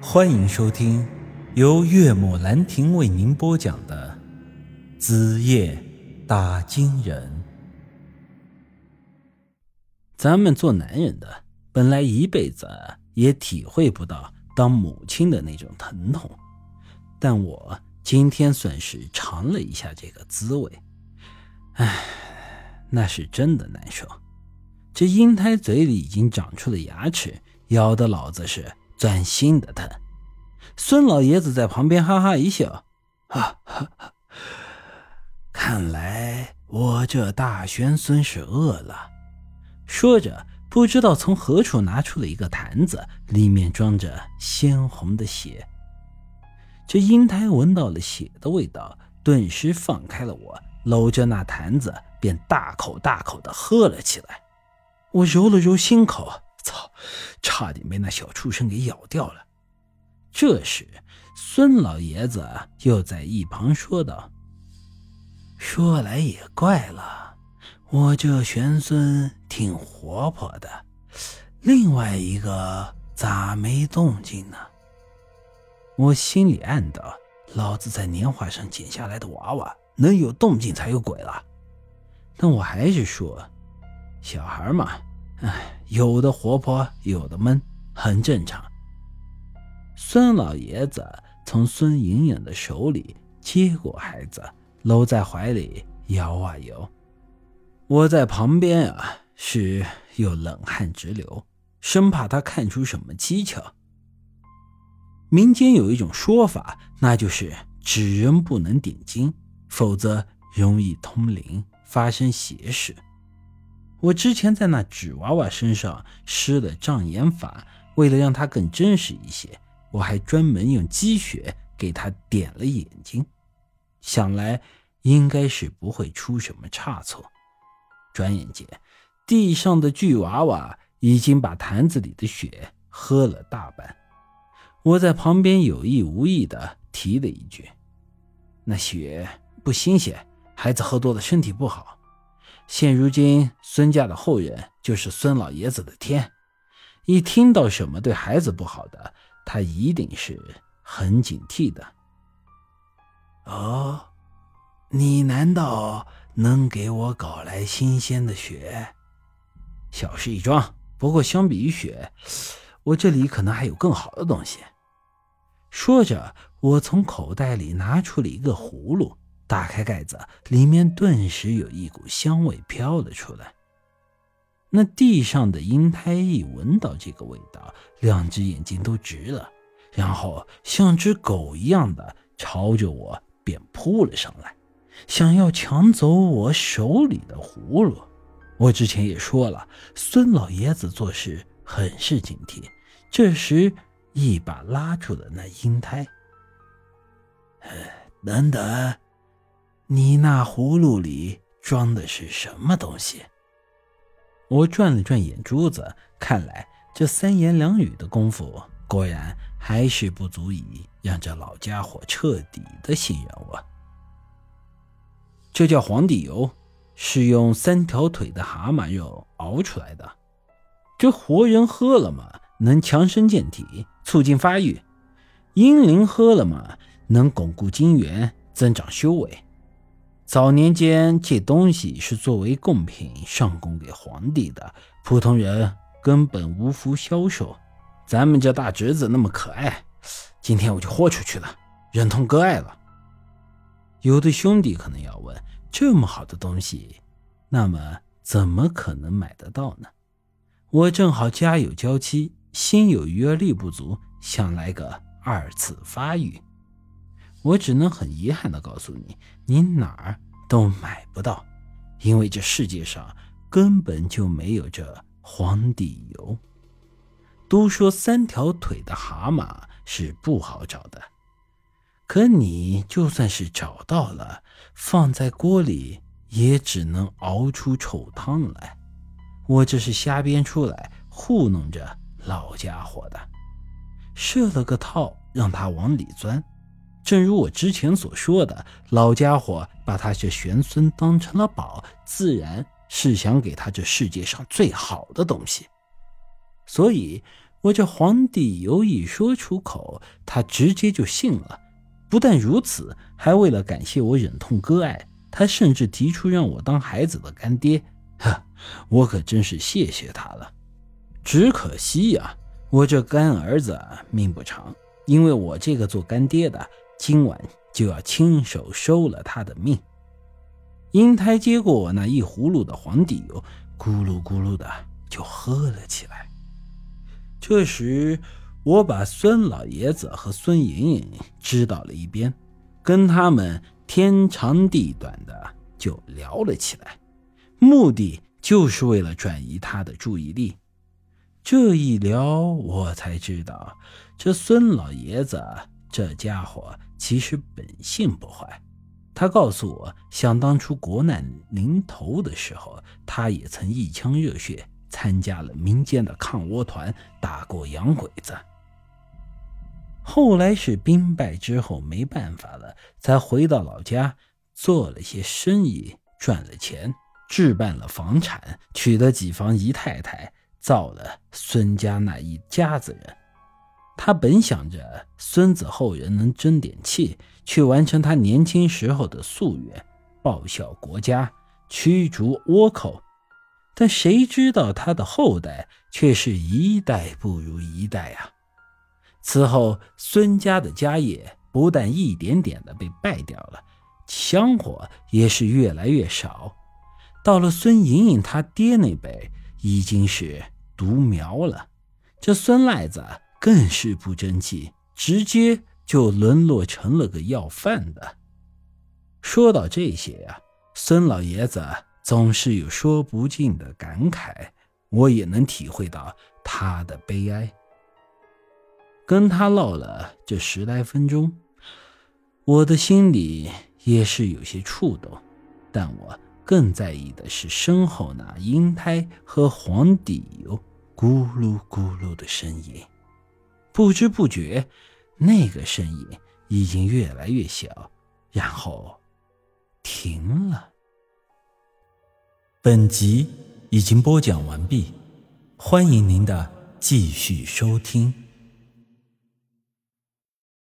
欢迎收听由岳母兰亭为您播讲的《子夜打金人》。咱们做男人的，本来一辈子也体会不到当母亲的那种疼痛，但我今天算是尝了一下这个滋味。唉，那是真的难受。这婴胎嘴里已经长出了牙齿，咬得老子是。钻心的疼，孙老爷子在旁边哈哈一笑，哈哈，看来我这大玄孙是饿了。说着，不知道从何处拿出了一个坛子，里面装着鲜红的血。这婴胎闻到了血的味道，顿时放开了我，搂着那坛子便大口大口的喝了起来。我揉了揉心口。差点被那小畜生给咬掉了。这时，孙老爷子又在一旁说道：“说来也怪了，我这玄孙挺活泼的，另外一个咋没动静呢？”我心里暗道：“老子在年画上剪下来的娃娃，能有动静才有鬼了。”但我还是说：“小孩嘛。”哎，有的活泼，有的闷，很正常。孙老爷子从孙莹莹的手里接过孩子，搂在怀里摇啊摇。我在旁边啊，是又冷汗直流，生怕他看出什么蹊跷。民间有一种说法，那就是纸人不能点睛，否则容易通灵，发生邪事。我之前在那纸娃娃身上施了障眼法，为了让它更真实一些，我还专门用鸡血给它点了眼睛。想来应该是不会出什么差错。转眼间，地上的巨娃娃已经把坛子里的血喝了大半。我在旁边有意无意地提了一句：“那血不新鲜，孩子喝多了身体不好。”现如今，孙家的后人就是孙老爷子的天。一听到什么对孩子不好的，他一定是很警惕的。哦，你难道能给我搞来新鲜的血？小事一桩。不过相比于血，我这里可能还有更好的东西。说着，我从口袋里拿出了一个葫芦。打开盖子，里面顿时有一股香味飘了出来。那地上的婴胎一闻到这个味道，两只眼睛都直了，然后像只狗一样的朝着我便扑了上来，想要抢走我手里的葫芦。我之前也说了，孙老爷子做事很是警惕。这时，一把拉住了那婴胎。等等。你那葫芦里装的是什么东西？我转了转眼珠子，看来这三言两语的功夫，果然还是不足以让这老家伙彻底的信任我。这叫黄帝油，是用三条腿的蛤蟆肉熬出来的。这活人喝了嘛，能强身健体，促进发育；婴灵喝了嘛，能巩固精元，增长修为。早年间，这东西是作为贡品上供给皇帝的，普通人根本无福消受。咱们这大侄子那么可爱，今天我就豁出去了，忍痛割爱了。有的兄弟可能要问：这么好的东西，那么怎么可能买得到呢？我正好家有娇妻，心有余而力不足，想来个二次发育。我只能很遗憾地告诉你，你哪儿都买不到，因为这世界上根本就没有这黄底油。都说三条腿的蛤蟆是不好找的，可你就算是找到了，放在锅里也只能熬出臭汤来。我这是瞎编出来糊弄着老家伙的，设了个套，让他往里钻。正如我之前所说的，老家伙把他这玄孙当成了宝，自然是想给他这世界上最好的东西。所以，我这皇帝有一说出口，他直接就信了。不但如此，还为了感谢我忍痛割爱，他甚至提出让我当孩子的干爹。呵，我可真是谢谢他了。只可惜呀，我这干儿子命不长，因为我这个做干爹的今晚就要亲手收了他的命。英台接过我那一葫芦的黄底油，咕噜咕噜的就喝了起来。这时，我把孙老爷子和孙莹莹支到了一边，跟他们天长地短的就聊了起来，目的就是为了转移他的注意力。这一聊，我才知道，这孙老爷子这家伙其实本性不坏。他告诉我，想当初国难临头的时候，他也曾一腔热血参加了民间的抗倭团，打过洋鬼子。后来是兵败之后没办法了，才回到老家做了些生意，赚了钱，置办了房产，娶了几房姨太太。造了孙家那一家子人，他本想着孙子后人能争点气，去完成他年轻时候的夙愿，报效国家，驱逐倭寇。但谁知道他的后代却是一代不如一代啊！此后，孙家的家业不但一点点的被败掉了，香火也是越来越少。到了孙莹莹他爹那辈，已经是。独苗了，这孙赖子更是不争气，直接就沦落成了个要饭的。说到这些呀，孙老爷子总是有说不尽的感慨，我也能体会到他的悲哀。跟他唠了这十来分钟，我的心里也是有些触动，但我。更在意的是身后那婴胎和黄底油咕噜咕噜的声音，不知不觉，那个身影已经越来越小，然后停了。本集已经播讲完毕，欢迎您的继续收听。